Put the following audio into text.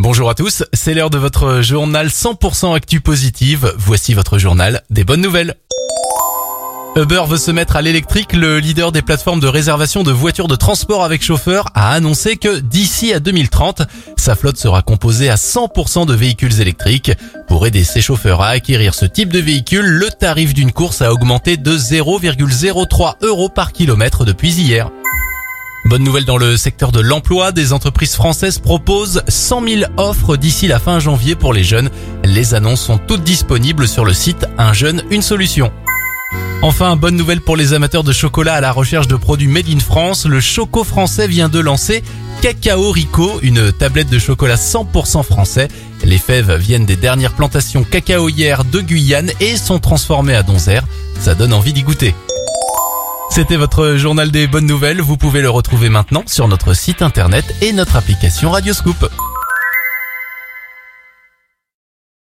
Bonjour à tous, c'est l'heure de votre journal 100% actu positive. Voici votre journal des bonnes nouvelles. Uber veut se mettre à l'électrique. Le leader des plateformes de réservation de voitures de transport avec chauffeur a annoncé que d'ici à 2030, sa flotte sera composée à 100% de véhicules électriques. Pour aider ses chauffeurs à acquérir ce type de véhicule, le tarif d'une course a augmenté de 0,03 euros par kilomètre depuis hier. Bonne nouvelle dans le secteur de l'emploi, des entreprises françaises proposent 100 000 offres d'ici la fin janvier pour les jeunes. Les annonces sont toutes disponibles sur le site Un jeune, une solution. Enfin, bonne nouvelle pour les amateurs de chocolat à la recherche de produits made in France. Le Choco français vient de lancer Cacao Rico, une tablette de chocolat 100% français. Les fèves viennent des dernières plantations cacaoyères de Guyane et sont transformées à Donzère. Ça donne envie d'y goûter. C'était votre journal des bonnes nouvelles. Vous pouvez le retrouver maintenant sur notre site internet et notre application Radioscoop.